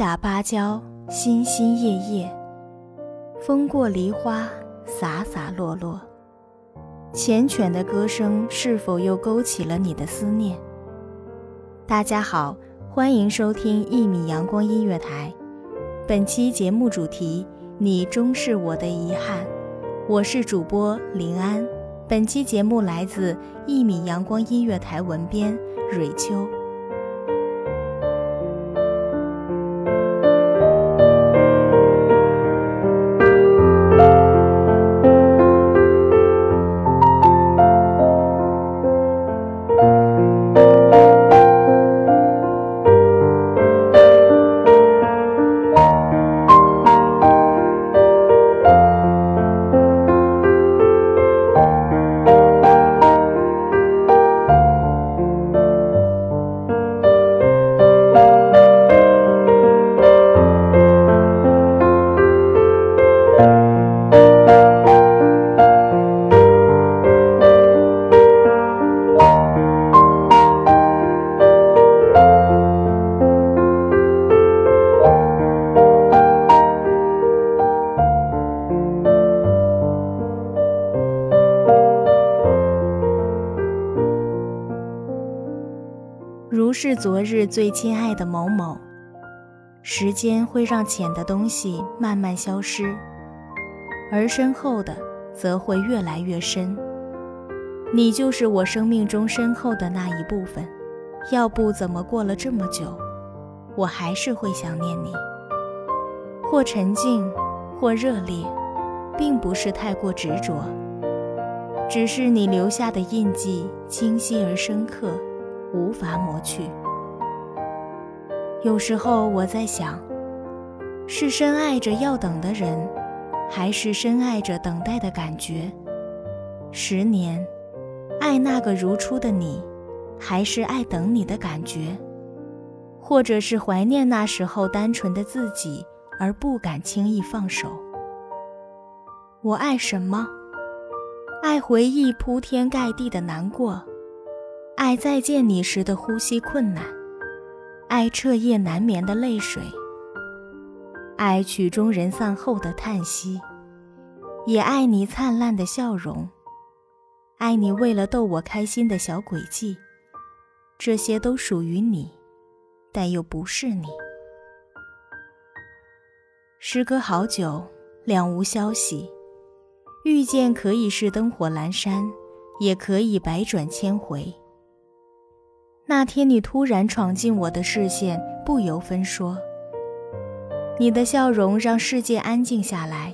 打芭蕉，心心叶叶；风过梨花，洒洒落落。缱绻的歌声是否又勾起了你的思念？大家好，欢迎收听一米阳光音乐台。本期节目主题：你终是我的遗憾。我是主播林安。本期节目来自一米阳光音乐台文编蕊秋。昨日最亲爱的某某，时间会让浅的东西慢慢消失，而深厚的则会越来越深。你就是我生命中深厚的那一部分，要不怎么过了这么久，我还是会想念你。或沉静，或热烈，并不是太过执着，只是你留下的印记清晰而深刻。无法抹去。有时候我在想，是深爱着要等的人，还是深爱着等待的感觉？十年，爱那个如初的你，还是爱等你的感觉？或者是怀念那时候单纯的自己，而不敢轻易放手？我爱什么？爱回忆铺天盖地的难过。爱再见你时的呼吸困难，爱彻夜难眠的泪水，爱曲终人散后的叹息，也爱你灿烂的笑容，爱你为了逗我开心的小诡计，这些都属于你，但又不是你。时隔好久，两无消息，遇见可以是灯火阑珊，也可以百转千回。那天你突然闯进我的视线，不由分说。你的笑容让世界安静下来。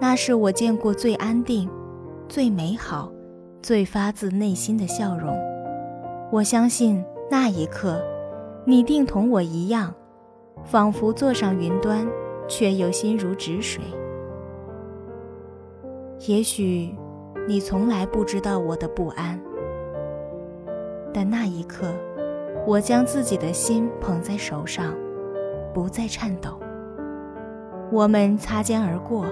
那是我见过最安定、最美好、最发自内心的笑容。我相信那一刻，你定同我一样，仿佛坐上云端，却又心如止水。也许，你从来不知道我的不安。但那一刻，我将自己的心捧在手上，不再颤抖。我们擦肩而过，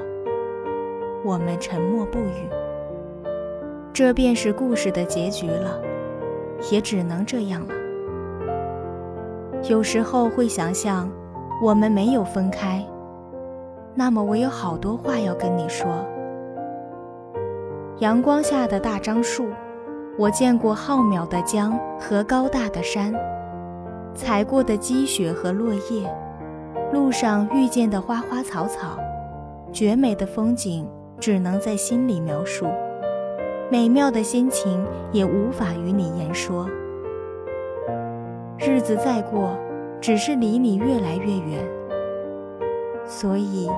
我们沉默不语。这便是故事的结局了，也只能这样了。有时候会想象，我们没有分开，那么我有好多话要跟你说。阳光下的大樟树，我见过浩渺的江和高大的山，踩过的积雪和落叶，路上遇见的花花草草，绝美的风景只能在心里描述，美妙的心情也无法与你言说。日子再过，只是离你越来越远，所以，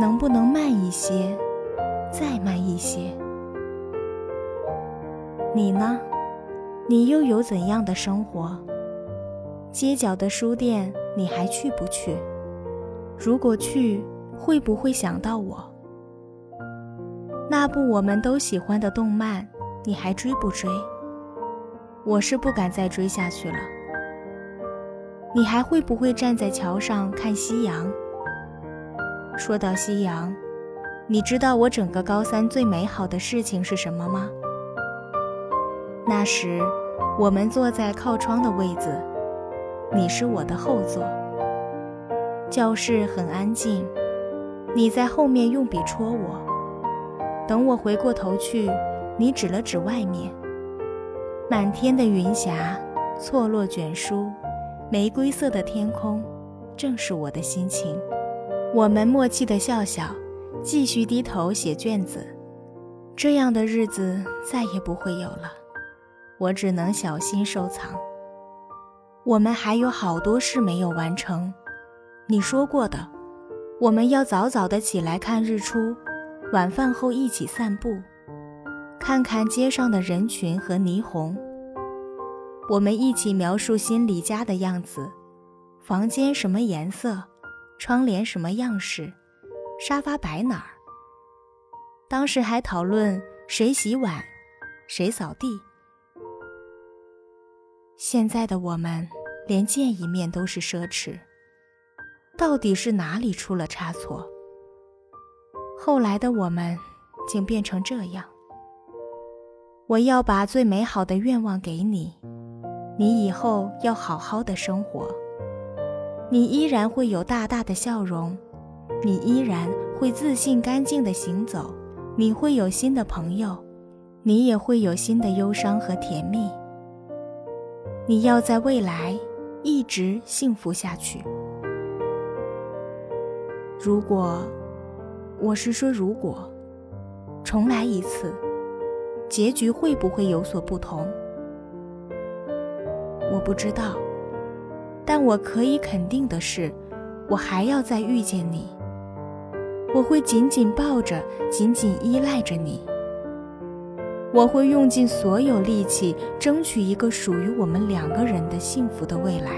能不能慢一些？再慢一些。你呢？你又有怎样的生活？街角的书店，你还去不去？如果去，会不会想到我？那部我们都喜欢的动漫，你还追不追？我是不敢再追下去了。你还会不会站在桥上看夕阳？说到夕阳。你知道我整个高三最美好的事情是什么吗？那时，我们坐在靠窗的位子，你是我的后座。教室很安静，你在后面用笔戳我。等我回过头去，你指了指外面，满天的云霞，错落卷书，玫瑰色的天空，正是我的心情。我们默契的笑笑。继续低头写卷子，这样的日子再也不会有了。我只能小心收藏。我们还有好多事没有完成。你说过的，我们要早早的起来看日出，晚饭后一起散步，看看街上的人群和霓虹。我们一起描述心里家的样子，房间什么颜色，窗帘什么样式。沙发摆哪儿？当时还讨论谁洗碗，谁扫地。现在的我们连见一面都是奢侈，到底是哪里出了差错？后来的我们竟变成这样。我要把最美好的愿望给你，你以后要好好的生活，你依然会有大大的笑容。你依然会自信、干净的行走，你会有新的朋友，你也会有新的忧伤和甜蜜。你要在未来一直幸福下去。如果，我是说如果，重来一次，结局会不会有所不同？我不知道，但我可以肯定的是，我还要再遇见你。我会紧紧抱着，紧紧依赖着你。我会用尽所有力气，争取一个属于我们两个人的幸福的未来。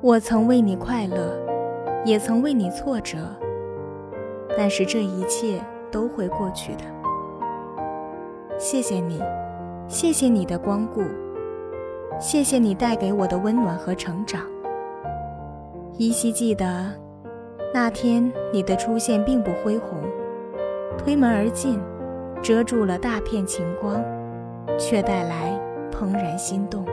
我曾为你快乐，也曾为你挫折，但是这一切都会过去的。谢谢你，谢谢你的光顾，谢谢你带给我的温暖和成长。依稀记得，那天你的出现并不恢宏，推门而进，遮住了大片晴光，却带来怦然心动。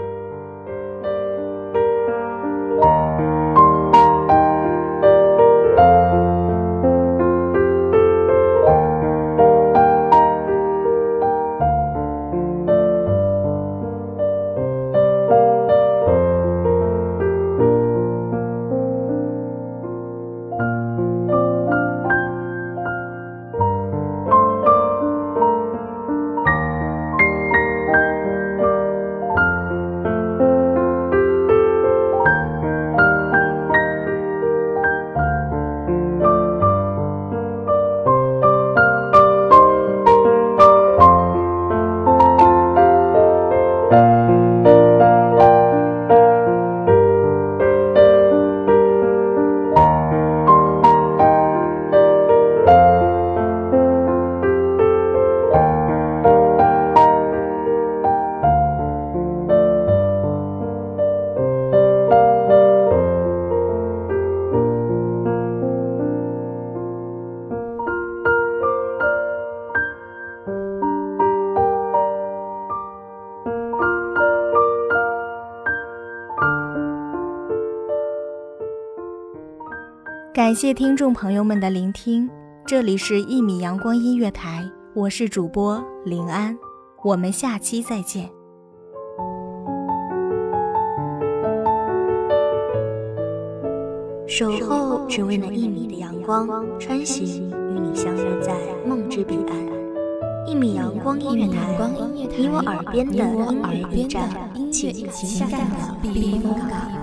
感谢听众朋友们的聆听，这里是《一米阳光音乐台》，我是主播林安，我们下期再见。守候只为那一米的阳光，穿行与你相约在梦之彼岸。一米阳光音乐台，你我耳边的音乐驿站，情感的避风港。